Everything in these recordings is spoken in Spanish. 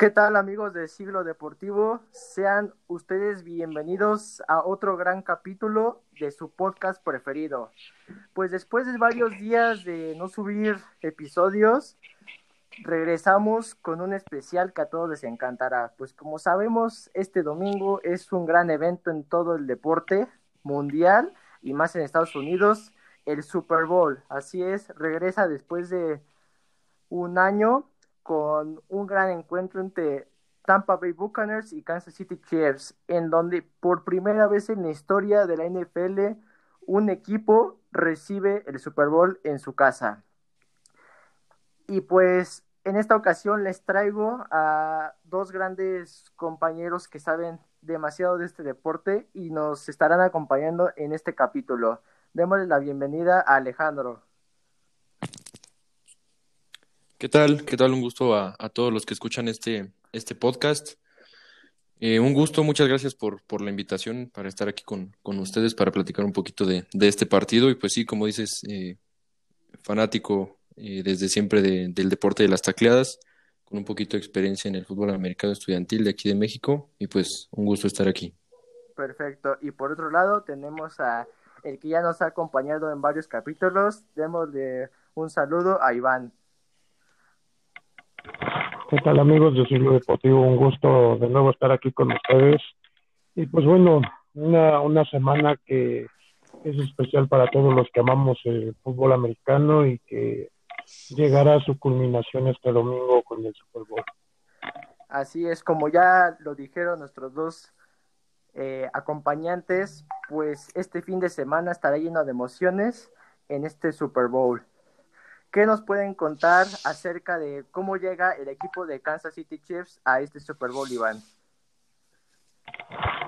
¿Qué tal amigos de Siglo Deportivo? Sean ustedes bienvenidos a otro gran capítulo de su podcast preferido. Pues después de varios días de no subir episodios, regresamos con un especial que a todos les encantará. Pues como sabemos, este domingo es un gran evento en todo el deporte mundial y más en Estados Unidos, el Super Bowl. Así es, regresa después de un año con un gran encuentro entre Tampa Bay Buccaneers y Kansas City Chiefs, en donde por primera vez en la historia de la NFL un equipo recibe el Super Bowl en su casa. Y pues en esta ocasión les traigo a dos grandes compañeros que saben demasiado de este deporte y nos estarán acompañando en este capítulo. Démosle la bienvenida a Alejandro. ¿Qué tal? ¿Qué tal? Un gusto a, todos los que escuchan este, este podcast. Eh, un gusto, muchas gracias por, por la invitación para estar aquí con, con ustedes para platicar un poquito de, de, este partido. Y pues sí, como dices, eh, fanático eh, desde siempre del deporte de las tacleadas, con un poquito de experiencia en el fútbol americano estudiantil de aquí de México. Y pues un gusto estar aquí. Perfecto. Y por otro lado, tenemos a el que ya nos ha acompañado en varios capítulos. Démosle un saludo a Iván. ¿Qué tal amigos de Siglo Deportivo? Un gusto de nuevo estar aquí con ustedes. Y pues bueno, una, una semana que es especial para todos los que amamos el fútbol americano y que llegará a su culminación este domingo con el Super Bowl. Así es, como ya lo dijeron nuestros dos eh, acompañantes, pues este fin de semana estará lleno de emociones en este Super Bowl. ¿Qué nos pueden contar acerca de cómo llega el equipo de Kansas City Chiefs a este Super Bowl, Iván?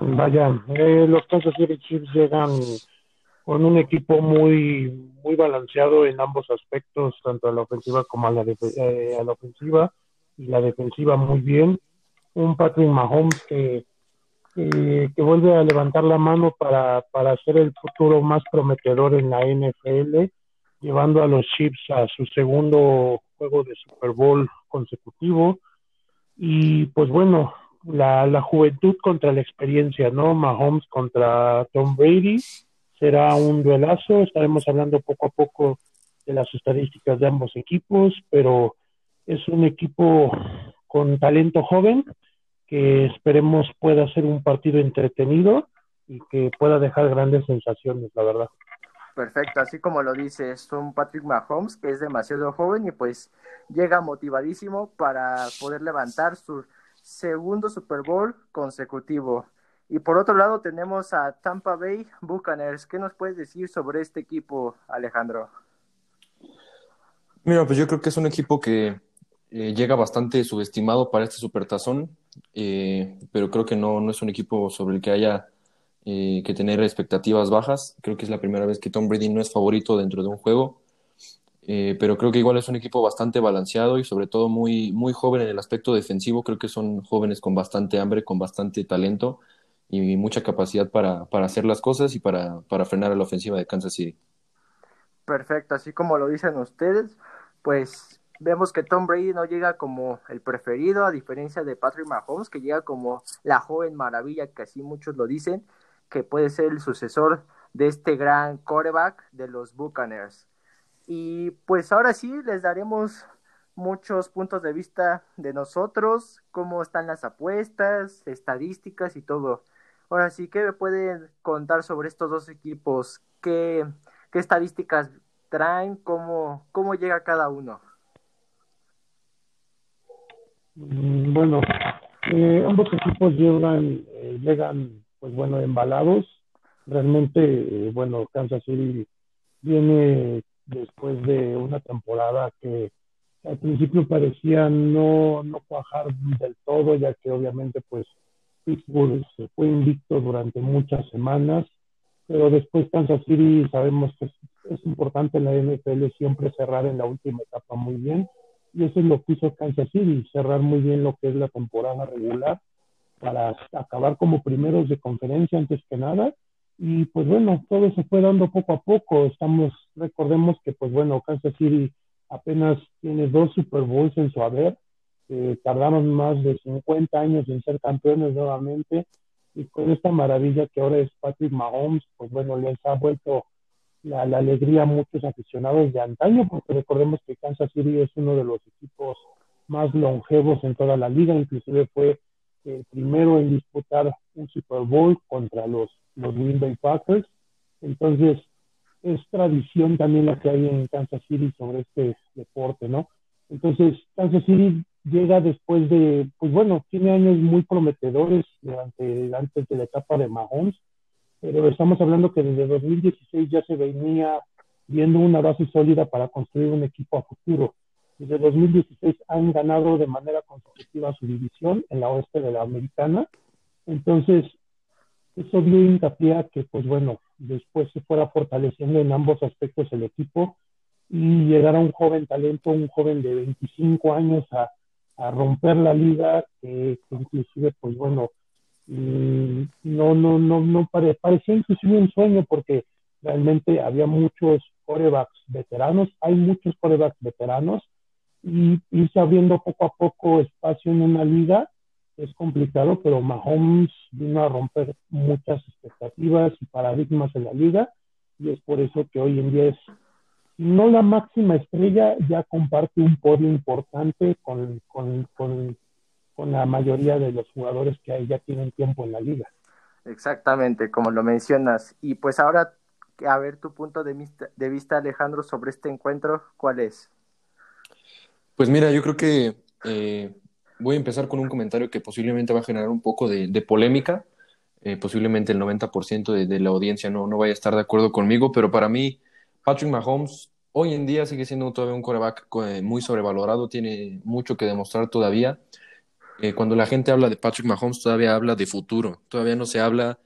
Vaya, eh, los Kansas City Chiefs llegan con un equipo muy muy balanceado en ambos aspectos, tanto a la ofensiva como a la, eh, a la ofensiva y la defensiva muy bien. Un Patrick Mahomes que, que vuelve a levantar la mano para, para hacer el futuro más prometedor en la NFL llevando a los Chiefs a su segundo juego de Super Bowl consecutivo. Y pues bueno, la, la juventud contra la experiencia, ¿no? Mahomes contra Tom Brady será un duelazo. Estaremos hablando poco a poco de las estadísticas de ambos equipos, pero es un equipo con talento joven que esperemos pueda ser un partido entretenido y que pueda dejar grandes sensaciones, la verdad. Perfecto, así como lo dices, un Patrick Mahomes que es demasiado joven y pues llega motivadísimo para poder levantar su segundo Super Bowl consecutivo. Y por otro lado tenemos a Tampa Bay Buccaneers. ¿Qué nos puedes decir sobre este equipo, Alejandro? Mira, pues yo creo que es un equipo que eh, llega bastante subestimado para este supertazón, eh, pero creo que no, no es un equipo sobre el que haya eh, que tener expectativas bajas. Creo que es la primera vez que Tom Brady no es favorito dentro de un juego, eh, pero creo que igual es un equipo bastante balanceado y sobre todo muy, muy joven en el aspecto defensivo. Creo que son jóvenes con bastante hambre, con bastante talento y mucha capacidad para, para hacer las cosas y para, para frenar a la ofensiva de Kansas City. Perfecto, así como lo dicen ustedes, pues vemos que Tom Brady no llega como el preferido, a diferencia de Patrick Mahomes, que llega como la joven maravilla, que así muchos lo dicen, que puede ser el sucesor de este gran quarterback de los Buccaneers. Y pues ahora sí les daremos muchos puntos de vista de nosotros, cómo están las apuestas, estadísticas y todo. Ahora sí, ¿qué me pueden contar sobre estos dos equipos? ¿Qué, estadísticas traen? ¿Cómo, ¿Cómo llega cada uno? Mm, bueno, eh, ambos equipos llegan, eh, llegan pues bueno, embalados. Realmente, eh, bueno, Kansas City viene después de una temporada que al principio parecía no, no cuajar del todo, ya que obviamente pues Pittsburgh se fue invicto durante muchas semanas, pero después Kansas City sabemos que es, es importante en la NFL siempre cerrar en la última etapa muy bien, y eso es lo que hizo Kansas City, cerrar muy bien lo que es la temporada regular para acabar como primeros de conferencia antes que nada. Y pues bueno, todo se fue dando poco a poco. Estamos, recordemos que pues bueno, Kansas City apenas tiene dos Super Bowls en su haber. que tardaron más de 50 años en ser campeones nuevamente y con esta maravilla que ahora es Patrick Mahomes, pues bueno, les ha vuelto la, alegría a muchos aficionados de antaño, porque recordemos que Kansas City es uno de los equipos más longevos en toda la liga, inclusive fue el primero en disputar un Super Bowl contra los, los Green Bay Packers. Entonces, es tradición también la que hay en Kansas City sobre este deporte, ¿no? Entonces, Kansas City llega después de, pues bueno, tiene años muy prometedores durante, antes de la etapa de Mahomes, pero estamos hablando que desde 2016 ya se venía viendo una base sólida para construir un equipo a futuro. Desde 2016 han ganado de manera consecutiva su división en la oeste de la americana. Entonces, eso dio hincapié a que, pues bueno, después se fuera fortaleciendo en ambos aspectos el equipo y llegara un joven talento, un joven de 25 años a, romper la liga, que, inclusive, pues bueno, mm, no, no, no, no parecía inclusive un sueño porque realmente había muchos corebacks veteranos, hay muchos corebacks veteranos y irse abriendo poco a poco espacio en una liga es complicado, pero Mahomes vino a romper muchas expectativas y paradigmas en la liga y es por eso que hoy en día es no la máxima estrella, ya comparte un podio importante con, con, con, con la mayoría de los jugadores que ya tienen tiempo en la liga. Exactamente, como lo mencionas. Y pues ahora, a ver tu punto de de vista Alejandro, sobre este encuentro, ¿cuál es? Pues mira, yo creo que eh, voy a empezar con un comentario que posiblemente va a generar un poco de, polémica. Eh, posiblemente el 90% de, de, la audiencia no, no vaya a estar de acuerdo conmigo, pero para mí Patrick Mahomes hoy en día sigue siendo todavía un coreback eh, muy sobrevalorado, tiene mucho que demostrar todavía. cuando la gente habla de Patrick Mahomes, todavía habla de futuro, todavía no se habla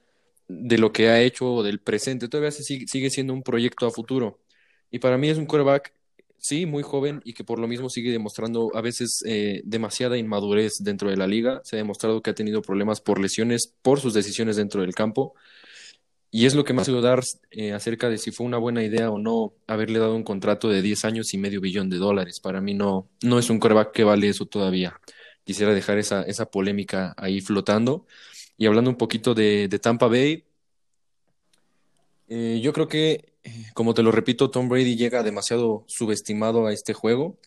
de lo que ha hecho o del presente, todavía sigue, sigue siendo un proyecto a futuro. Y para mí es un coreback sí, muy joven y que por lo mismo sigue demostrando a veces eh, demasiada inmadurez dentro de la liga. Se ha demostrado que ha tenido problemas por lesiones, por sus decisiones dentro del campo. Y es lo que hace dudar eh, acerca de si fue una buena idea o no haberle dado un contrato de 10 años y medio billón de dólares. Para mí no, no es un coreback que vale eso todavía. Quisiera dejar esa, esa polémica ahí flotando. Y hablando un poquito de, Tampa Bay, eh, yo creo que, como te lo repito, Tom Brady llega demasiado subestimado a este juego.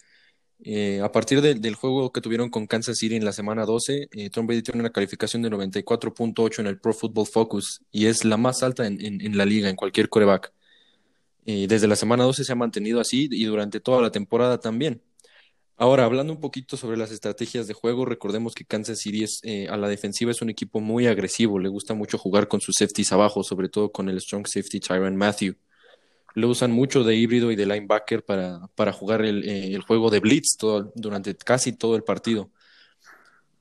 Eh, a partir del juego que tuvieron con Kansas City en la semana 12, Tom Brady tiene una calificación de 94.8 en el Pro Football Focus y es la más alta en, la liga, en cualquier coreback. desde la semana 12 se ha mantenido así y durante toda la temporada también. Ahora, hablando un poquito sobre las estrategias de juego, recordemos que Kansas City eh, a la defensiva es un equipo muy agresivo, le gusta mucho jugar con sus safeties abajo, sobre todo con el strong safety Tyron Matthew. Lo usan mucho de híbrido y de linebacker para, para jugar el, eh, el juego de blitz todo, durante casi todo el partido.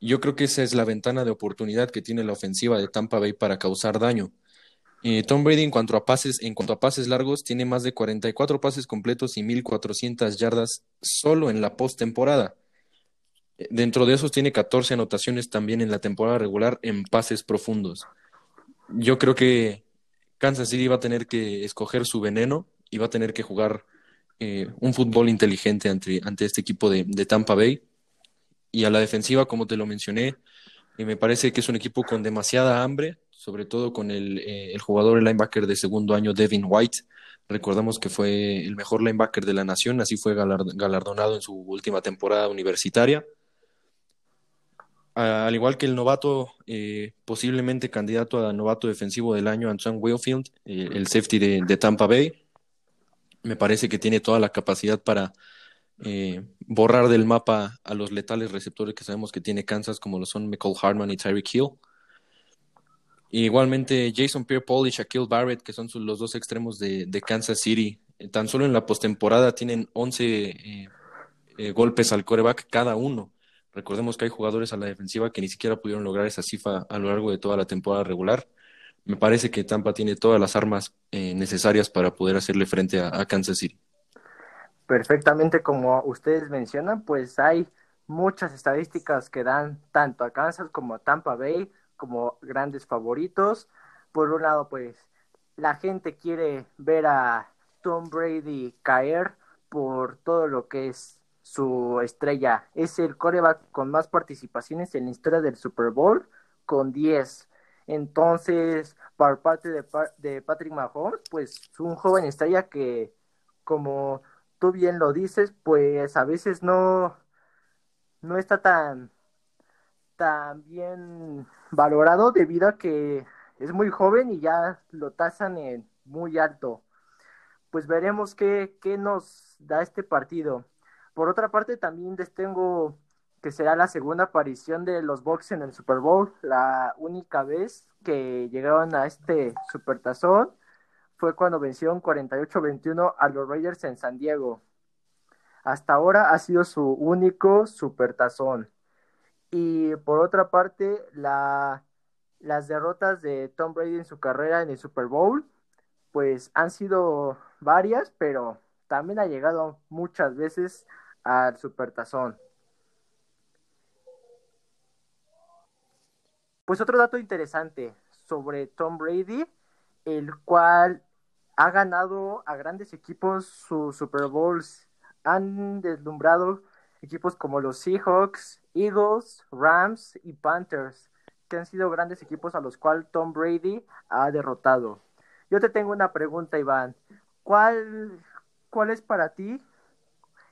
Yo creo que esa es la ventana de oportunidad que tiene la ofensiva de Tampa Bay para causar daño. Eh, Tom Brady en cuanto a pases, en cuanto a pases largos, tiene más de 44 pases completos y 1400 yardas solo en la postemporada. Eh, dentro de esos tiene 14 anotaciones también en la temporada regular en pases profundos. Yo creo que Kansas City va a tener que escoger su veneno y va a tener que jugar eh, un fútbol inteligente ante, este equipo de, Tampa Bay. Y a la defensiva, como te lo mencioné, me parece que es un equipo con demasiada hambre, sobre todo con el, eh, el jugador, el linebacker de segundo año, Devin White. Recordamos que fue el mejor linebacker de la nación, así fue galardonado en su última temporada universitaria. Al igual que el novato, eh, posiblemente candidato a novato defensivo del año, Antoine Wilfield, eh, el safety de, Tampa Bay, me parece que tiene toda la capacidad para borrar del mapa a los letales receptores que sabemos que tiene Kansas, como lo son Michael Hartman y Tyreek Hill igualmente Jason Pierre-Paul y Shaquille Barrett, que son los dos extremos de, Kansas City. Eh, tan solo en la postemporada tienen 11 eh, eh, golpes al coreback cada uno. Recordemos que hay jugadores a la defensiva que ni siquiera pudieron lograr esa cifra a lo largo de toda la temporada regular. Me parece que Tampa tiene todas las armas necesarias para poder hacerle frente a, a Kansas City. Perfectamente como ustedes mencionan, pues hay muchas estadísticas que dan tanto a Kansas como a Tampa Bay como grandes favoritos. Por un lado, pues la gente quiere ver a Tom Brady caer por todo lo que es su estrella. Es el coreback con más participaciones en la historia del Super Bowl, con 10. Entonces, por parte de, de Patrick Mahomes, pues un joven estrella que, como tú bien lo dices, pues a veces no, no está tan, tan bien valorado debido a que es muy joven y ya lo tasan en muy alto. Pues veremos qué, qué nos da este partido. Por otra parte, también les tengo que será la segunda aparición de los Bucks en el Super Bowl, la única vez que llegaron a este supertazón fue cuando vencieron 48-21 a los Raiders en San Diego. Hasta ahora ha sido su único supertazón. Y por otra parte, la, las derrotas de Tom Brady en su carrera en el Super Bowl, pues han sido varias, pero también ha llegado muchas veces al supertazón. Pues otro dato interesante sobre Tom Brady, el cual ha ganado a grandes equipos sus Super Bowls. Han deslumbrado equipos como los Seahawks, Eagles, Rams y Panthers, que han sido grandes equipos a los cuales Tom Brady ha derrotado. Yo te tengo una pregunta, Iván. ¿Cuál, cuál es para ti,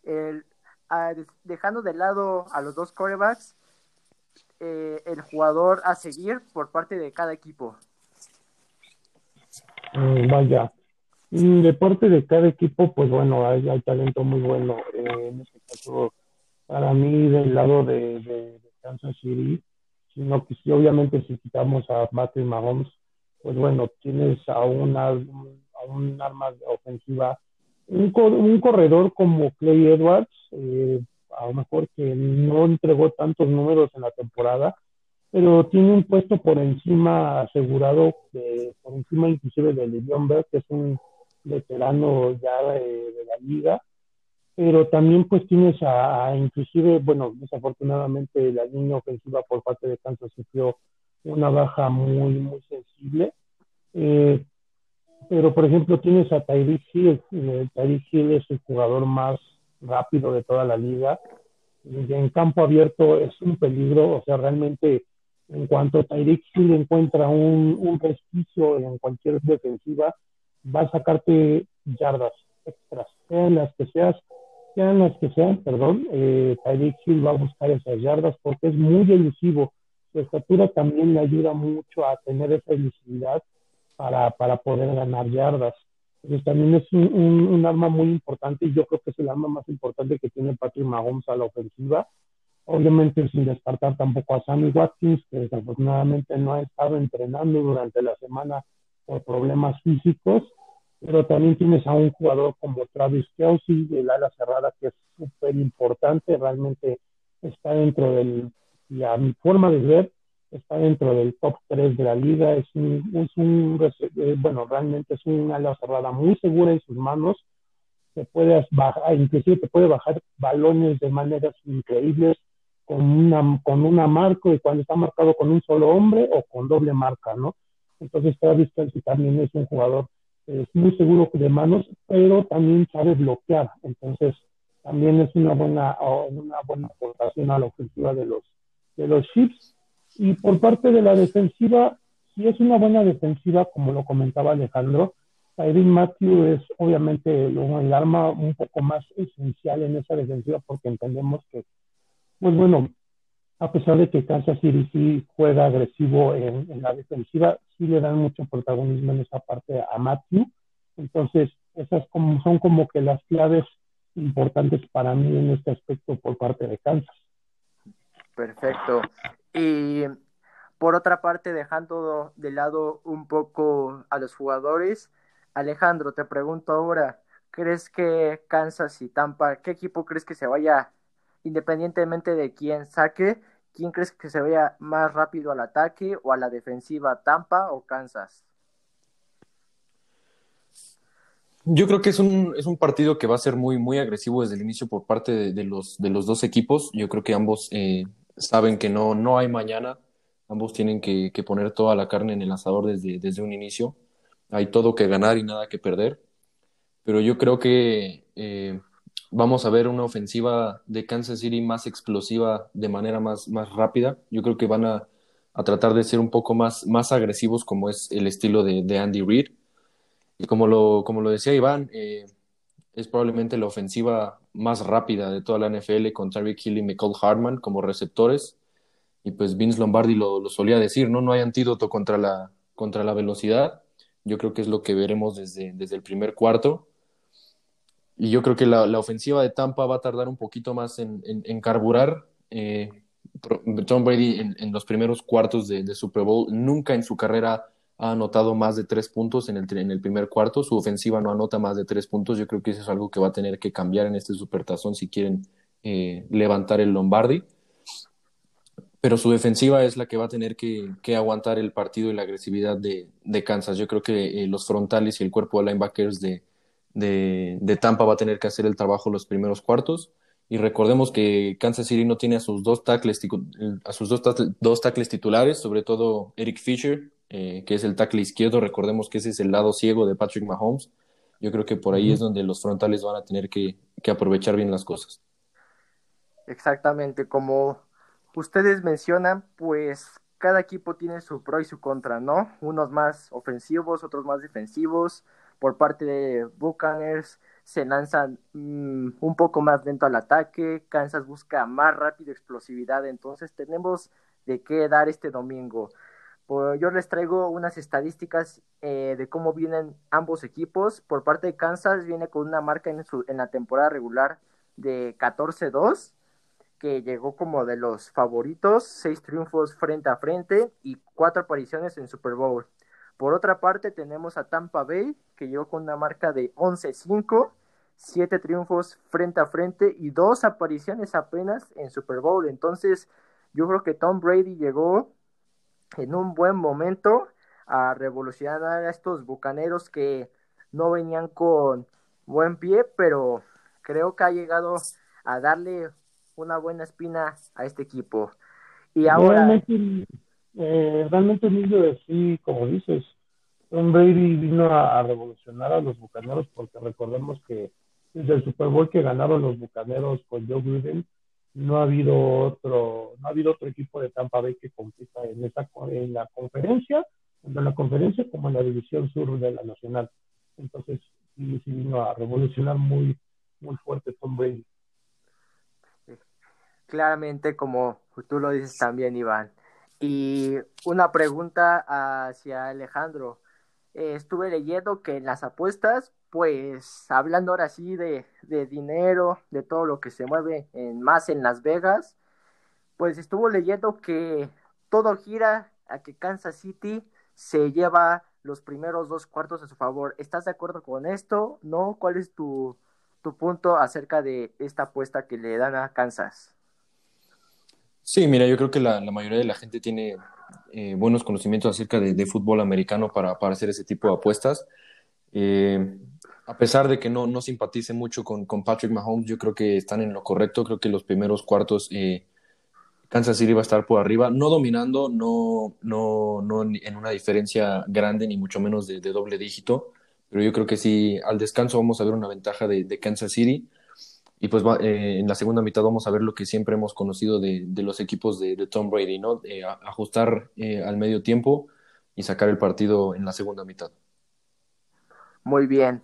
el, dejando de lado a los dos quarterbacks, eh, el jugador a seguir por parte de cada equipo? Mm, vaya, Mm, de parte de cada equipo, pues bueno, hay, talento muy bueno. Eh, en este caso, para mí, del lado de, Kansas City, sino que si obviamente si quitamos a Patrick Mahomes, pues bueno, tienes a, una, a un arma ofensiva, un, un corredor como Clay Edwards, eh, a lo mejor que no entregó tantos números en la temporada, pero tiene un puesto por encima asegurado, por encima inclusive de Le'Veon Bell, que es un veterano ya de, la liga, pero también pues tienes a, inclusive, bueno, desafortunadamente la línea ofensiva por parte de Kansas sufrió una baja muy, muy sensible. Eh, pero por ejemplo tienes a Tyreek Hill, eh, Tyreek Hill es el jugador más rápido de toda la liga, y en campo abierto es un peligro, o sea, realmente en cuanto Tyreek Hill encuentra un, un resquicio en cualquier defensiva, va a sacarte yardas extras, sean las que seas, sean las que sean, perdón, eh, Tyreek Hill va a buscar esas yardas porque es muy elusivo. Su estatura también le ayuda mucho a tener esa elusividad para, para poder ganar yardas. Entonces también es un, un, arma muy importante y yo creo que es el arma más importante que tiene Patrick Mahomes a la ofensiva. Obviamente sin descartar tampoco a Sammy Watkins, que desafortunadamente no ha estado entrenando durante la semana por problemas físicos, pero también tienes a un jugador como Travis Kelsey, el ala cerrada, que es súper importante, realmente está dentro del, y a mi forma de ver, está dentro del top 3 de la liga, es un, eh, bueno, realmente es un ala cerrada muy segura en sus manos, te puedes bajar, inclusive te puede bajar balones de maneras increíbles con una, con una marca y cuando está marcado con un solo hombre o con doble marca, ¿no? Entonces Travis Kelsey también es un jugador es muy seguro de manos, pero también sabe bloquear. Entonces, también es una buena, una buena aportación a la ofensiva de los, de los Chiefs. Y por parte de la defensiva, si es una buena defensiva, como lo comentaba Alejandro, Tyrion Matthew es obviamente el arma un poco más esencial en esa defensiva porque entendemos que, pues bueno, a pesar de que Kansas City sí juega agresivo en, la defensiva, sí le dan mucho protagonismo en esa parte a Matthew. Entonces, esas como, son como que las claves importantes para mí en este aspecto por parte de Kansas. Perfecto. Y por otra parte, dejando de lado un poco a los jugadores, Alejandro, te pregunto ahora, ¿crees que Kansas y Tampa, qué equipo crees que se vaya independientemente de quién saque, ¿quién crees que se vaya más rápido al ataque o a la defensiva, Tampa o Kansas? Yo creo que es un, es un partido que va a ser muy, muy agresivo desde el inicio por parte de, los, de los dos equipos. Yo creo que ambos eh, saben que no, no hay mañana. Ambos tienen que, poner toda la carne en el asador desde, desde un inicio. Hay todo que ganar y nada que perder. Pero yo creo que eh, vamos a ver una ofensiva de Kansas City más explosiva de manera más, más rápida. Yo creo que van a, a tratar de ser un poco más, más agresivos como es el estilo de, de Andy Reid. Y como lo, como lo decía Iván, eh, es probablemente la ofensiva más rápida de toda la NFL con Tyreek Hill y Michael Hartman como receptores. Y pues Vince Lombardi lo, solía decir, ¿no? No hay antídoto contra la, contra la velocidad. Yo creo que es lo que veremos desde, desde el primer cuarto. Y yo creo que la, la, ofensiva de Tampa va a tardar un poquito más en, en, en carburar. Eh, Tom Brady en, en, los primeros cuartos de, de, Super Bowl nunca en su carrera ha anotado más de tres puntos en el, en el primer cuarto. Su ofensiva no anota más de tres puntos. Yo creo que eso es algo que va a tener que cambiar en este Supertazón si quieren eh, levantar el Lombardi. Pero su defensiva es la que va a tener que, que aguantar el partido y la agresividad de, de Kansas. Yo creo que eh, los frontales y el cuerpo de linebackers de, de, de, Tampa va a tener que hacer el trabajo los primeros cuartos. Y recordemos que Kansas City no tiene a sus dos tackles, a sus dos, dos tackles titulares, sobre todo Eric Fisher, eh, que es el tackle izquierdo. Recordemos que ese es el lado ciego de Patrick Mahomes. Yo creo que por ahí es donde los frontales van a tener que, que, aprovechar bien las cosas. Exactamente, como ustedes mencionan, pues cada equipo tiene su pro y su contra, ¿no? Unos más ofensivos, otros más defensivos. Por parte de Buccaneers se lanzan mmm, un poco más lento al ataque, Kansas busca más rápido explosividad, entonces tenemos de qué dar este domingo. Yo les traigo unas estadísticas eh, de cómo vienen ambos equipos. Por parte de Kansas viene con una marca en, su, en la temporada regular de 14-2, que llegó como de los favoritos, seis triunfos frente a frente y cuatro apariciones en Super Bowl. Por otra parte tenemos a Tampa Bay, que llegó con una marca de 11-5, siete triunfos frente a frente y dos apariciones apenas en Super Bowl. Entonces yo creo que Tom Brady llegó en un buen momento a revolucionar a estos bucaneros que no venían con buen pie, pero creo que ha llegado a darle una buena espina a este equipo. Y ahora... Realmente, eh, realmente Emilio, sí, como dices, Tom Brady vino a, a, revolucionar a los bucaneros porque recordemos que desde el Super Bowl que ganaron los bucaneros con Joe Gruden, no ha habido otro, no ha habido otro equipo de Tampa Bay que compita en esa en la conferencia, tanto en la conferencia como en la división sur de la nacional. Entonces, sí, sí vino a revolucionar muy, muy fuerte Tom Brady. Claramente, como tú lo dices también, Iván. Y una pregunta hacia Alejandro. Eh, estuve leyendo que en las apuestas pues hablando ahora sí de, de, dinero, de todo lo que se mueve en, más en Las Vegas, pues estuvo leyendo que todo gira a que Kansas City se lleva los primeros dos cuartos a su favor. ¿Estás de acuerdo con esto? ¿No? ¿Cuál es tu, tu punto acerca de esta apuesta que le dan a Kansas? Sí, mira, yo creo que la, la mayoría de la gente tiene eh, buenos conocimientos acerca de, de fútbol americano para, para, hacer ese tipo de apuestas. Eh, a pesar de que no, no simpatice mucho con, con, Patrick Mahomes, yo creo que están en lo correcto. Creo que los primeros cuartos eh, Kansas City va a estar por arriba, no dominando, no, no, no en una diferencia grande, ni mucho menos de, doble dígito. Pero yo creo que sí, al descanso vamos a ver una ventaja de, de Kansas City. Y pues va, eh, en la segunda mitad vamos a ver lo que siempre hemos conocido de, de los equipos de, Tom Brady, ¿no? Eh, ajustar al medio tiempo y sacar el partido en la segunda mitad. Muy bien.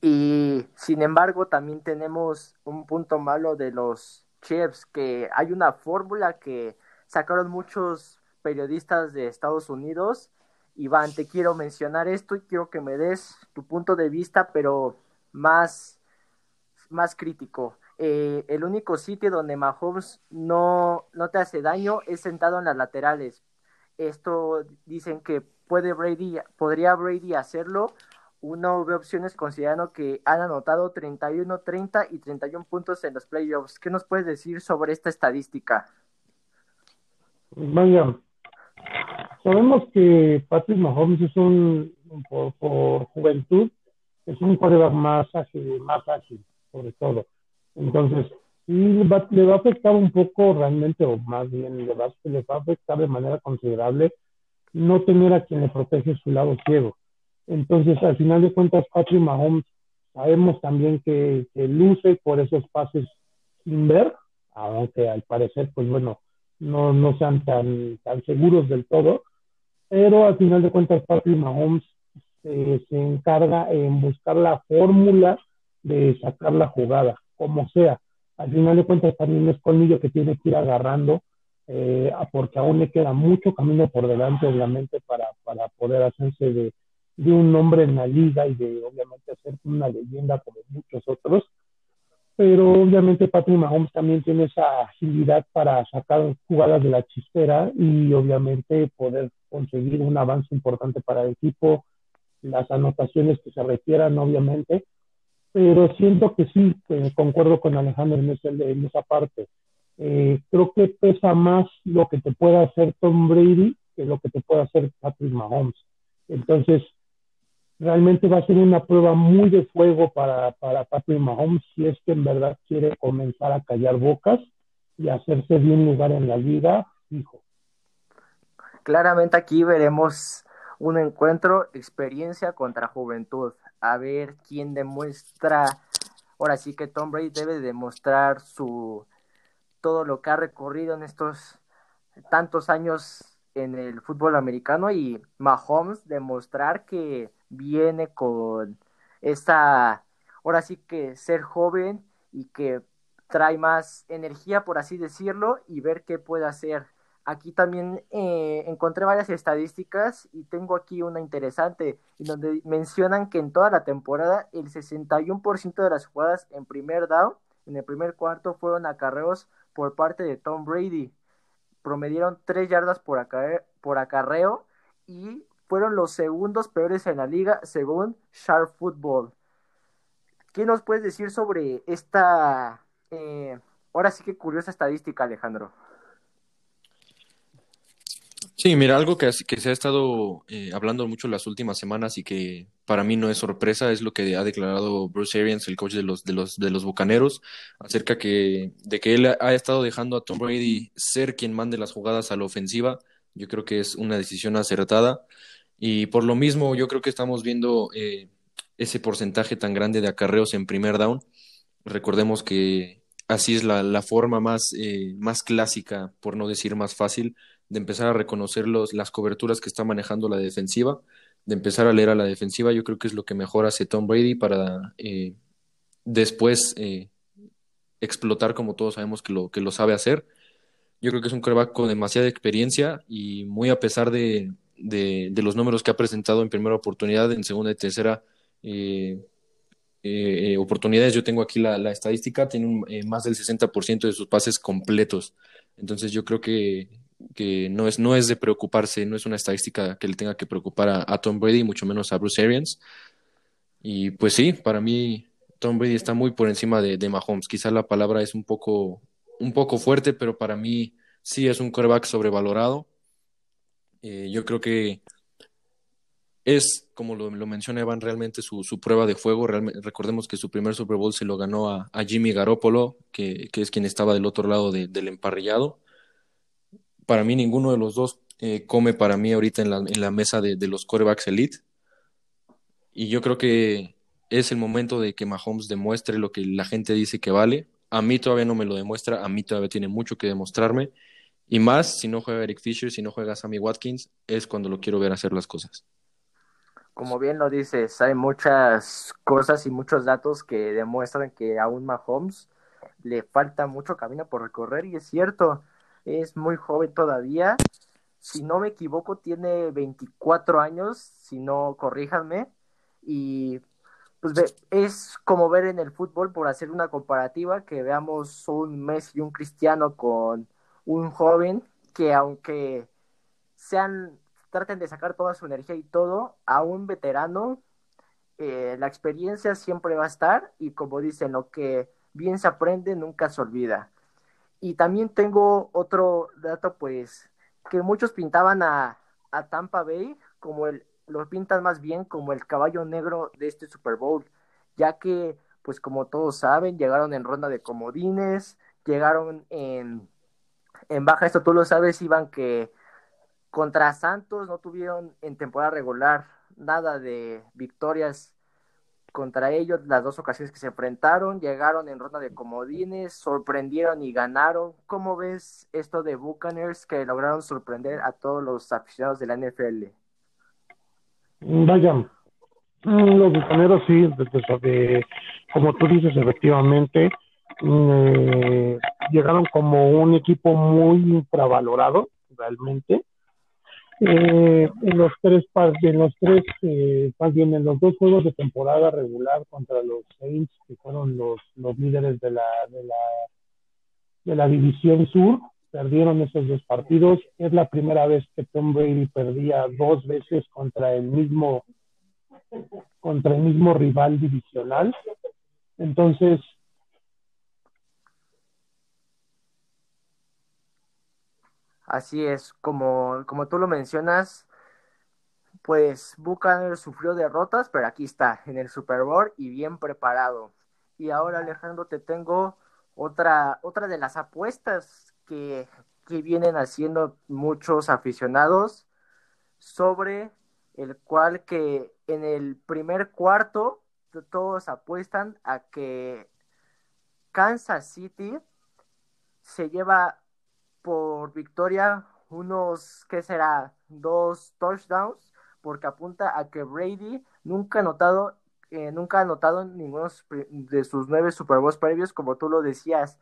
Y sin embargo, también tenemos un punto malo de los Chiefs, que hay una fórmula que sacaron muchos periodistas de Estados Unidos. Iván, te quiero mencionar esto y quiero que me des tu punto de vista, pero más, más crítico. Eh, el único sitio donde Mahomes no, no te hace daño es sentado en las laterales. Esto dicen que puede Brady, podría Brady hacerlo uno ve opciones considerando que han anotado 31, 30 y 31 puntos en los playoffs. ¿Qué nos puedes decir sobre esta estadística? Vaya, sabemos que Patrick Mahomes es un, por, por juventud, es un quarterback más ágil, más ágil, sobre todo. Entonces, sí va, le va a afectar un poco realmente, o más bien le va, le va a afectar de manera considerable no tener a quien le protege su lado ciego entonces, al final de cuentas, Patrick Mahomes Sabemos también que, luce por esos pases sin ver, aunque al parecer, pues bueno, no, no sean tan, tan seguros del todo, pero al final de cuentas Patrick Mahomes se encarga en buscar la fórmula de sacar la jugada, como sea. Al final de cuentas también es colmillo que tiene que ir agarrando, eh, porque aún le queda mucho camino por delante, obviamente, para, para poder hacerse de, de un nombre en la liga y de obviamente hacer una leyenda como muchos otros. Pero obviamente Patrick Mahomes también tiene esa agilidad para sacar jugadas de la chistera y obviamente poder conseguir un avance importante para el equipo, las anotaciones que se requieran, obviamente. Pero siento que sí, concuerdo con Alejandro en, en esa parte. Eh, creo que pesa más lo que te pueda hacer Tom Brady que lo que te pueda hacer Patrick Mahomes. Entonces, realmente va a ser una prueba muy de fuego para, para Patrick Mahomes si es que en verdad quiere comenzar a callar bocas y hacerse de un lugar en la liga hijo. Claramente aquí veremos un encuentro experiencia contra juventud. A ver quién demuestra. Ahora sí que Tom Brady debe demostrar su todo lo que ha recorrido en estos tantos años en el fútbol americano y Mahomes demostrar que viene con esta, ahora sí que ser joven y que trae más energía, por así decirlo, y ver qué puede hacer. Aquí también eh, encontré varias estadísticas y tengo aquí una interesante, en donde mencionan que en toda la temporada el 61% de las jugadas en primer down, en el primer cuarto, fueron acarreos por parte de Tom Brady. Promedieron 3 yardas por, por acarreo y fueron los segundos peores en la liga según Sharp Football. ¿Qué nos puedes decir sobre esta, eh, ahora sí que curiosa estadística, Alejandro? Sí, mira, algo que, se ha estado eh, hablando mucho las últimas semanas y que para mí no es sorpresa es lo que ha declarado Bruce Arians, el coach de los, de los, de los Bucaneros, acerca que, de que él ha estado dejando a Tom Brady ser quien mande las jugadas a la ofensiva. Yo creo que es una decisión acertada. Y por lo mismo, yo creo que estamos viendo eh, ese porcentaje tan grande de acarreos en primer down. Recordemos que así es la, la forma más, eh, más clásica, por no decir más fácil, de empezar a reconocer los, las coberturas que está manejando la defensiva, de empezar a leer a la defensiva. Yo creo que es lo que mejor hace Tom Brady para eh, después explotar como todos sabemos que lo, que lo sabe hacer. Yo creo que es un quarterback con demasiada experiencia y muy a pesar de, de, los números que ha presentado en primera oportunidad, en segunda y tercera eh, eh, eh, oportunidades. Yo tengo aquí la, estadística, tiene más del 60% de sus pases completos. Entonces yo creo que, que, no, es, no es de preocuparse, no es una estadística que le tenga que preocupar a, Tom Brady, mucho menos a Bruce Arians. Y pues sí, para mí Tom Brady está muy por encima de, de Mahomes. Quizá la palabra es un poco, un poco fuerte, pero para mí sí es un quarterback sobrevalorado eh, yo creo que es, como lo, lo menciona Evan, realmente su, su prueba de fuego. recordemos que su primer Super Bowl se lo ganó a, Jimmy Garoppolo, que, que, es quien estaba del otro lado del emparrillado. Para mí, ninguno de los dos eh, come para mí ahorita en la, en la mesa de, de, los corebacks elite. Y yo creo que es el momento de que Mahomes demuestre lo que la gente dice que vale. A mí todavía no me lo demuestra, a mí todavía tiene mucho que demostrarme. Y más si no juega Eric Fisher, si no juega Sammy Watkins, es cuando lo quiero ver hacer las cosas. Como bien lo dices, hay muchas cosas y muchos datos que demuestran que aún Mahomes le falta mucho camino por recorrer y es cierto, es muy joven todavía. Si no me equivoco, tiene 24 años, si no, corríjanme. Y pues es como ver en el fútbol, por hacer una comparativa, que veamos un Messi y un Cristiano con un joven que aunque sean, traten de sacar toda su energía y todo, a un veterano, eh, la experiencia siempre va a estar y como dicen, lo que bien se aprende nunca se olvida. Y también tengo otro dato, pues, que muchos pintaban a, a Tampa Bay como el, lo pintan más bien como el caballo negro de este Super Bowl, ya que, pues como todos saben, llegaron en ronda de comodines, llegaron en en baja, esto tú lo sabes, Iván, que contra Santos no tuvieron en temporada regular nada de victorias contra ellos las dos ocasiones que se enfrentaron, llegaron en ronda de comodines, sorprendieron y ganaron. ¿Cómo ves esto de Buccaneers que lograron sorprender a todos los aficionados de la NFL? Vaya, mm, los Bucaneros sí, como tú dices, efectivamente, mm, llegaron como un equipo muy infravalorado, realmente. Eh, en los tres en los tres eh, más bien en los dos juegos de temporada regular contra los Saints que fueron los, los líderes de la, de la de la división sur perdieron esos dos partidos es la primera vez que Tom Brady perdía dos veces contra el mismo contra el mismo rival divisional entonces Así es, como, como tú lo mencionas, pues Buchanan sufrió derrotas, pero aquí está, en el Super Bowl y bien preparado. Y ahora, Alejandro, te tengo otra, otra de las apuestas que, vienen haciendo muchos aficionados sobre el cual que en el primer cuarto todos apuestan a que Kansas City se lleva por victoria unos, ¿qué será? Dos touchdowns, porque apunta a que Brady nunca ha anotado, eh, nunca ha anotado ninguno de sus nueve Super Bowls previos, como tú lo decías.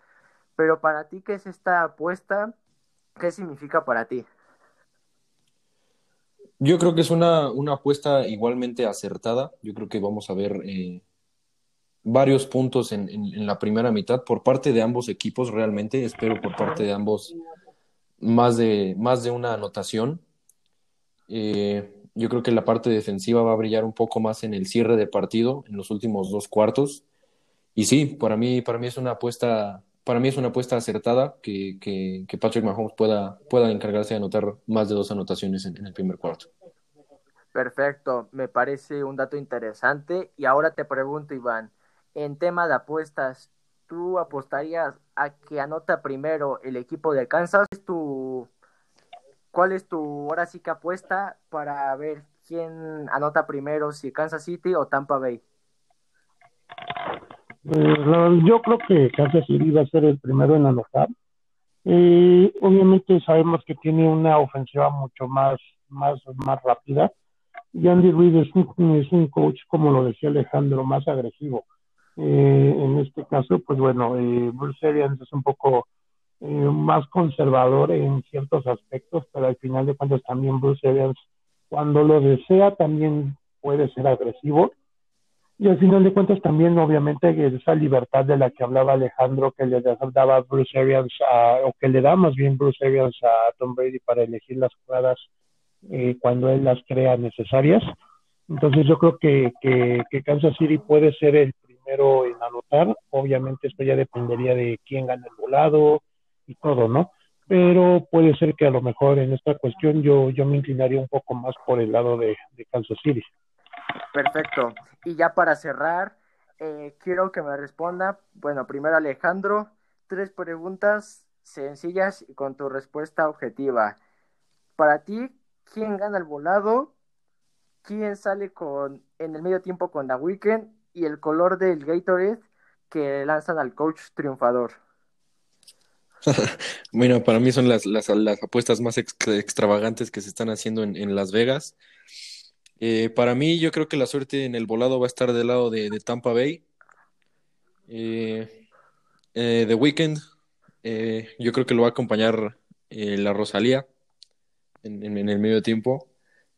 Pero para ti, ¿qué es esta apuesta? ¿Qué significa para ti? Yo creo que es una, una apuesta igualmente acertada. Yo creo que vamos a ver eh, varios puntos en, en, la primera mitad por parte de ambos equipos, realmente. Espero por parte de ambos más de, más de una anotación. Eh, yo creo que la parte defensiva va a brillar un poco más en el cierre de partido, en los últimos dos cuartos. Y sí, para mí, para mí es una apuesta, para mí es una apuesta acertada que, que, Patrick Mahomes pueda, pueda encargarse de anotar más de dos anotaciones en el primer cuarto. Perfecto, me parece un dato interesante. Y ahora te pregunto, Iván, en tema de apuestas, ¿tú apostarías a que anota primero el equipo de Kansas? ¿Cuál es tu, ahora sí que apuesta para ver quién anota primero, si Kansas City o Tampa Bay? Eh, yo creo que Kansas City va a ser el primero en anotar. Eh, obviamente sabemos que tiene una ofensiva mucho más, más, más rápida. Y Andy Reid es un, es un coach, como lo decía Alejandro, más agresivo. Eh, en este caso, pues bueno, eh, Bruce Arians es un poco eh, más conservador en ciertos aspectos, pero al final de cuentas también Bruce Arians, cuando lo desea, también puede ser agresivo. Y al final de cuentas también, obviamente, esa libertad de la que hablaba Alejandro, que le daba Bruce Arians, o que le da más bien Bruce Arians a Tom Brady para elegir las jugadas cuando él las crea necesarias. Entonces yo creo que, que, que Kansas City puede ser el primero en anotar. Obviamente esto ya dependería de quién gana el volado y todo, ¿no? Pero puede ser que a lo mejor en esta cuestión yo, yo me inclinaría un poco más por el lado de, de Kansas City. Perfecto. Y ya para cerrar, eh, quiero que me responda, bueno, primero Alejandro, tres preguntas sencillas y con tu respuesta objetiva. Para ti, ¿quién gana el volado? ¿Quién sale con en el medio tiempo con la Weekend? y el color del Gatorade que lanzan al coach triunfador. bueno, para mí son las, las, apuestas más extravagantes que se están haciendo en, Las Vegas. Eh, para mí, yo creo que la suerte en el volado va a estar del lado de, Tampa Bay. Eh, eh, The Weeknd, yo creo que lo va a acompañar la Rosalía en, el medio tiempo.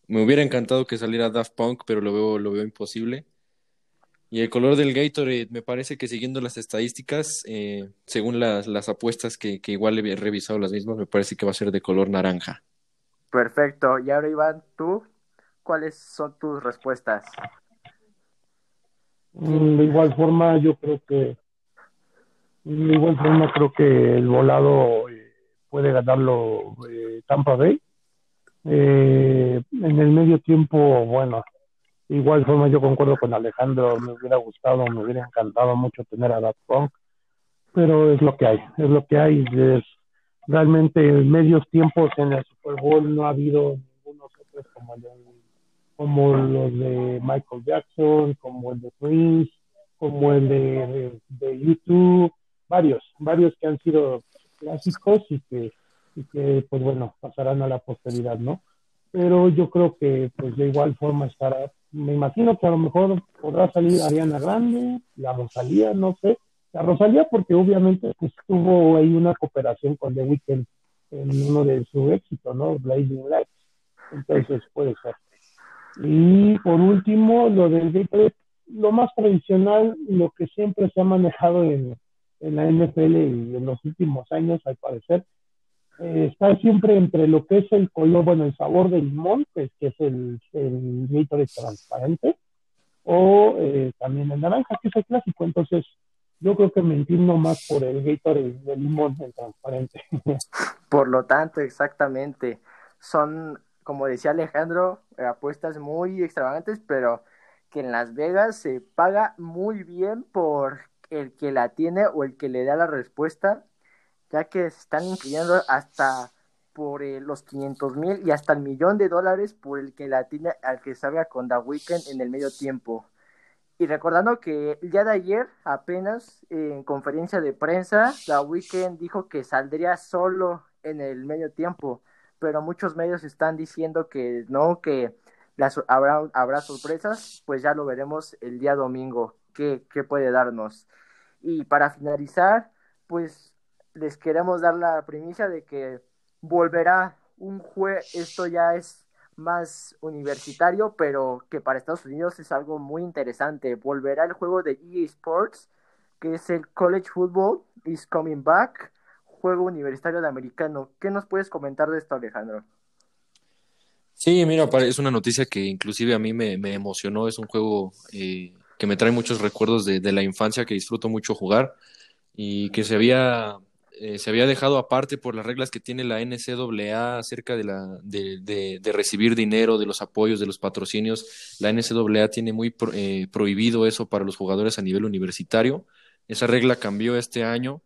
Me hubiera encantado que saliera Daft Punk, pero lo veo, lo veo imposible. Y el color del Gatorade, me parece que siguiendo las estadísticas, eh, según las, apuestas que, igual he revisado las mismas, me parece que va a ser de color naranja. Perfecto. Y ahora, Iván, ¿tú cuáles son tus respuestas? Mm, de igual forma, yo creo que de igual forma creo que el volado eh, puede ganarlo eh, Tampa Bay. en el medio tiempo, bueno, igual forma yo concuerdo con Alejandro, me hubiera gustado, me hubiera encantado mucho tener a Daft Punk, pero es lo que hay, es lo que hay, es realmente en medios tiempos en el Super Bowl no ha habido ninguno como el como los de Michael Jackson, como el de Prince, como el de, de, YouTube, varios, varios que han sido clásicos y que, pues bueno, pasarán a la posteridad, ¿no? Pero yo creo que, pues de igual forma estará, me imagino que a lo mejor podrá salir Ariana Grande, la Rosalía, no sé, la Rosalía porque obviamente pues tuvo ahí una cooperación con The Weeknd en uno de su éxito, ¿no? Blazing Lights. Entonces puede ser. Y por último, lo del lo más tradicional, lo que siempre se ha manejado en, la NFL y en los últimos años, al parecer, eh, está siempre entre lo que es el color, bueno, el sabor del limón, pues, que es el, el Gatorade transparente, o eh, también el naranja, que es el clásico. Entonces, yo creo que me inclino más por el Gatorade de limón, el transparente. Por lo tanto, exactamente, son como decía Alejandro, apuestas muy extravagantes, pero que en Las Vegas se paga muy bien por el que la tiene o el que le da la respuesta, ya que se están incluyendo hasta por eh, los 500 mil y hasta el millón de dólares por el que la tiene al que salga con The Weeknd en el medio tiempo. Y recordando que el día de ayer, apenas en conferencia de prensa, The Weeknd dijo que saldría solo en el medio tiempo pero muchos medios están diciendo que no, que las, habrá, sorpresas, pues ya lo veremos el día domingo, qué, qué puede darnos. Y para finalizar, pues les queremos dar la primicia de que volverá un juego, esto ya es más universitario, pero que para Estados Unidos es algo muy interesante. Volverá el juego de EA Sports, que es el College Football is Coming Back juego universitario de americano. ¿Qué nos puedes comentar de esto, Alejandro? Sí, mira, es una noticia que inclusive a mí me, emocionó. Es un juego eh, que me trae muchos recuerdos de, la infancia que disfruto mucho jugar y que se había, eh, se había dejado aparte por las reglas que tiene la NCAA acerca de, la, de, recibir dinero, de los apoyos, de los patrocinios. La NCAA tiene muy eh, prohibido eso para los jugadores a nivel universitario. Esa regla cambió este año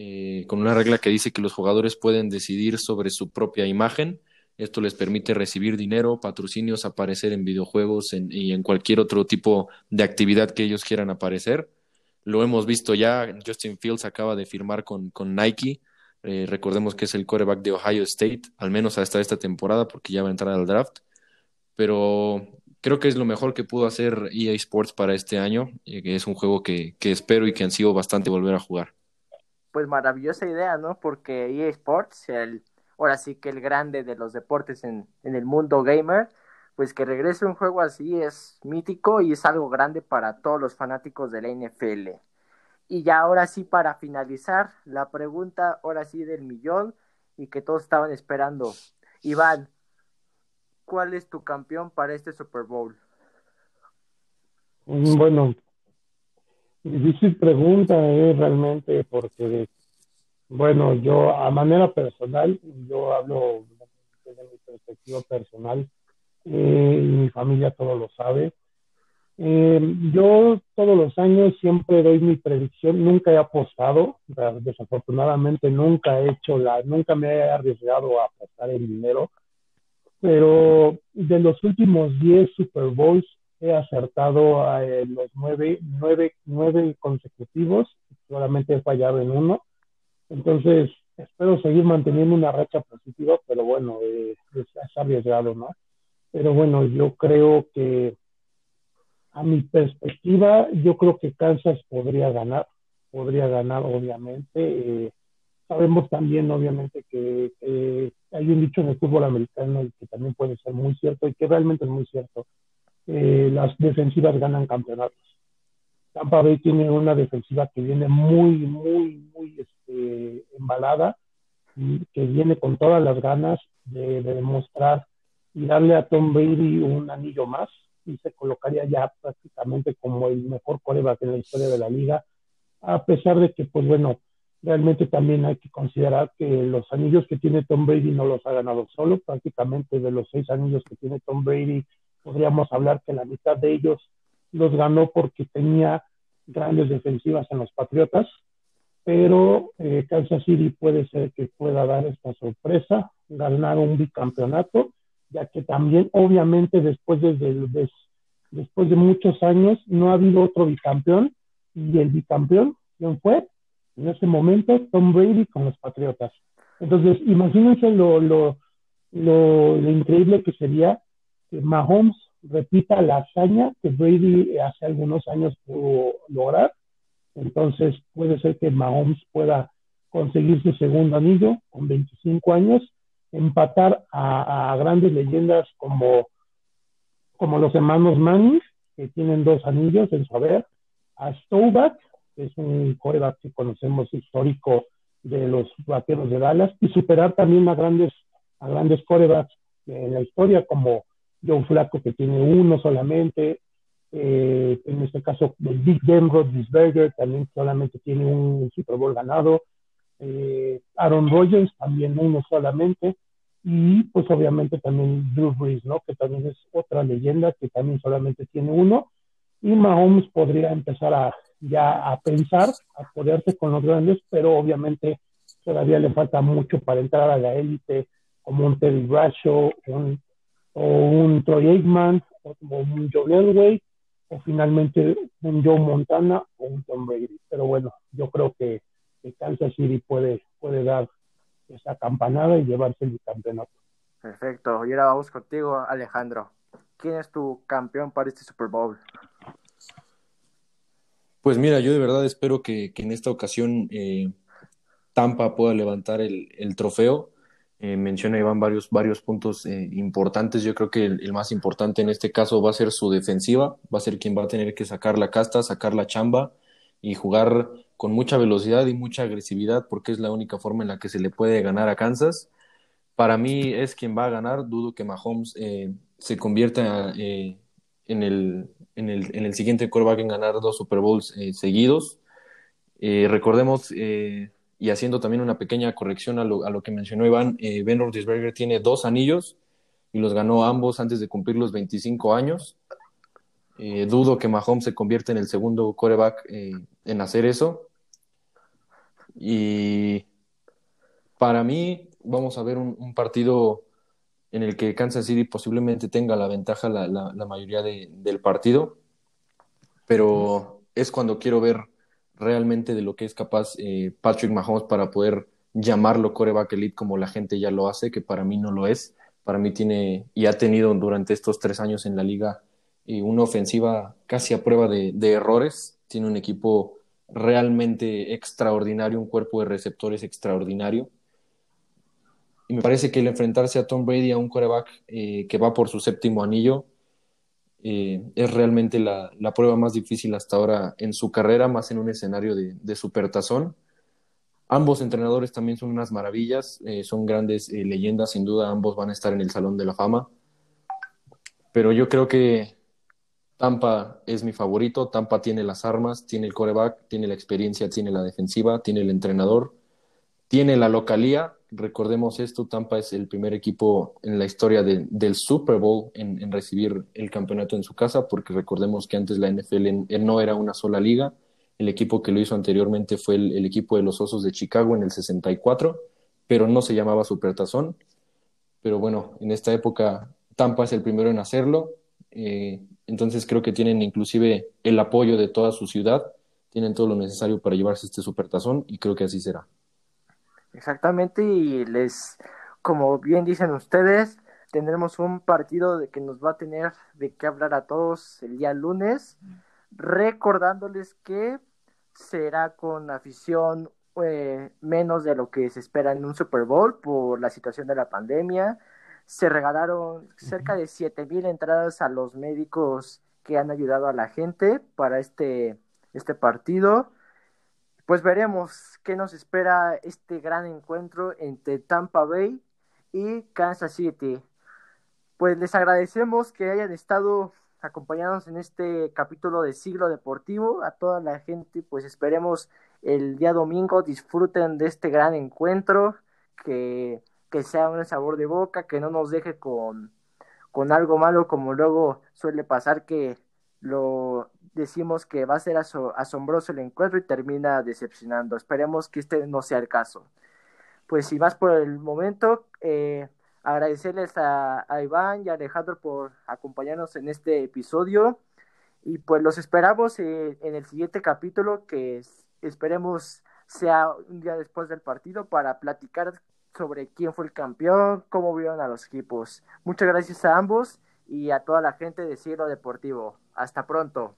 eh, con una regla que dice que los jugadores pueden decidir sobre su propia imagen. Esto les permite recibir dinero, patrocinios, aparecer en videojuegos y en cualquier otro tipo de actividad que ellos quieran aparecer. Lo hemos visto ya, Justin Fields acaba de firmar con, Nike. Eh, recordemos que es el quarterback de Ohio State, al menos hasta esta temporada, porque ya va a entrar al draft. Pero creo que es lo mejor que pudo hacer EA Sports para este año. Eh, es un juego que, que espero y que han sido bastante volver a jugar pues maravillosa idea, ¿no? Porque EA Sports, el, ahora sí que el grande de los deportes en, en el mundo gamer, pues que regrese un juego así es mítico y es algo grande para todos los fanáticos de la NFL. Y ya ahora sí para finalizar, la pregunta ahora sí del millón y que todos estaban esperando. Iván, ¿cuál es tu campeón para este Super Bowl? Bueno, Difícil pregunta, eh, realmente, porque, bueno, yo a manera personal, yo hablo desde mi perspectiva personal, eh, y mi familia todo lo sabe. Eh, yo todos los años siempre doy mi predicción, nunca he apostado, desafortunadamente nunca he hecho la, nunca me he arriesgado a apostar el dinero, pero de los últimos 10 Super Bowls he acertado a eh, los nueve, nueve, nueve consecutivos, solamente he fallado en uno. Entonces, espero seguir manteniendo una racha positiva, pero bueno, eh, es, arriesgado, ¿no? Pero bueno, yo creo que a mi perspectiva, yo creo que Kansas podría ganar, podría ganar obviamente. Eh, sabemos también, obviamente, que hay un dicho en el fútbol americano que también puede ser muy cierto y que realmente es muy cierto eh, las defensivas ganan campeonatos. Tampa Bay tiene una defensiva que viene muy, muy, muy este, embalada, y que viene con todas las ganas de, demostrar y darle a Tom Brady un anillo más y se colocaría ya prácticamente como el mejor coreback en la historia de la liga, a pesar de que, pues bueno, realmente también hay que considerar que los anillos que tiene Tom Brady no los ha ganado solo, prácticamente de los seis anillos que tiene Tom Brady, podríamos hablar que la mitad de ellos los ganó porque tenía grandes defensivas en los Patriotas, pero eh, Kansas City puede ser que pueda dar esta sorpresa, ganar un bicampeonato ya que también obviamente después de, después de muchos años no ha habido otro bicampeón y el bicampeón, ¿quién fue? En ese momento, Tom Brady con los Patriotas. Entonces, imagínense lo, lo, lo, increíble que sería que Mahomes repita la hazaña que Brady hace algunos años pudo lograr. Entonces, puede ser que Mahomes pueda conseguir su segundo anillo con 25 años, empatar a, grandes leyendas como, como los hermanos Manning, que tienen dos anillos en su haber, a Staubach, que es un coreback que conocemos histórico de los vaqueros de Dallas, y superar también a grandes, a grandes corebacks en la historia, como Joe Flaco, que tiene uno solamente, eh, en este caso el Big Ben Roethlisberger también solamente tiene un Super Bowl ganado, eh, Aaron Rodgers también uno solamente, y pues obviamente también Drew Brees, ¿no? Que también es otra leyenda que también solamente tiene uno, y Mahomes podría empezar a ya a pensar, a poderse con los grandes, pero obviamente todavía le falta mucho para entrar a la élite, como un Teddy Bradshaw, un, o un Troy Aikman, o un Joe Elway, o finalmente un Joe Montana o un Tom Brady. Pero bueno, yo creo que que Kansas City puede, puede dar esa campanada y llevarse el campeonato. Perfecto. Y ahora vamos contigo, Alejandro. ¿Quién es tu campeón para este Super Bowl? Pues mira, yo de verdad espero que, en esta ocasión eh, Tampa pueda levantar el, trofeo. Eh, menciona Iván varios, varios puntos eh, importantes. Yo creo que el, más importante en este caso va a ser su defensiva. Va a ser quien va a tener que sacar la casta, sacar la chamba y jugar con mucha velocidad y mucha agresividad porque es la única forma en la que se le puede ganar a Kansas. Para mí es quien va a ganar. Dudo que Mahomes eh, se convierta en, el, en, el, en, el, siguiente quarterback en ganar dos Super Bowls seguidos. recordemos, y haciendo también una pequeña corrección a lo, a lo que mencionó Iván, Ben Roethlisberger tiene dos anillos y los ganó ambos antes de cumplir los 25 años. dudo que Mahomes se convierta en el segundo quarterback en hacer eso. Y para mí, vamos a ver un, partido en el que Kansas City posiblemente tenga la ventaja la, la, mayoría del partido, pero es cuando quiero ver realmente de lo que es capaz eh, Patrick Mahomes para poder llamarlo coreback elite como la gente ya lo hace, que para mí no lo es. Para mí tiene y ha tenido durante estos tres años en la liga eh, una ofensiva casi a prueba de, errores. Tiene un equipo realmente extraordinario, un cuerpo de receptores extraordinario. Y me parece que el enfrentarse a Tom Brady, a un quarterback eh, que va por su séptimo anillo, eh, es realmente la, prueba más difícil hasta ahora en su carrera, más en un escenario de, de supertazón. Ambos entrenadores también son unas maravillas, eh, son grandes leyendas, sin duda ambos van a estar en el Salón de la Fama. Pero yo creo que Tampa es mi favorito. Tampa tiene las armas, tiene el coreback, tiene la experiencia, tiene la defensiva, tiene el entrenador, tiene la localía. Recordemos esto, Tampa es el primer equipo en la historia del Super Bowl en, recibir el campeonato en su casa, porque recordemos que antes la NFL no era una sola liga. El equipo que lo hizo anteriormente fue el, equipo de los Osos de Chicago en el 64, pero no se llamaba Supertazón. Pero bueno, en esta época Tampa es el primero en hacerlo. Eh, entonces creo que tienen inclusive el apoyo de toda su ciudad, tienen todo lo necesario para llevarse este supertazón y creo que así será. Exactamente, y les, como bien dicen ustedes, tendremos un partido de que nos va a tener de qué hablar a todos el día lunes, recordándoles que será con afición eh, menos de lo que se espera en un Super Bowl por la situación de la pandemia se regalaron cerca de mil entradas a los médicos que han ayudado a la gente para este, este partido. Pues veremos qué nos espera este gran encuentro entre Tampa Bay y Kansas City. Pues les agradecemos que hayan estado acompañados en este capítulo de Siglo Deportivo. A toda la gente, pues esperemos el día domingo disfruten de este gran encuentro que que sea un sabor de boca, que no nos deje con, con algo malo como luego suele pasar que lo decimos que va a ser asombroso el encuentro y termina decepcionando. Esperemos que este no sea el caso. Pues si más por el momento, eh, agradecerles a, Iván y a Alejandro por acompañarnos en este episodio y pues los esperamos en, el siguiente capítulo que esperemos sea un día después del partido para platicar sobre quién fue el campeón, cómo vieron a los equipos. Muchas gracias a ambos y a toda la gente de Cielo Deportivo. Hasta pronto.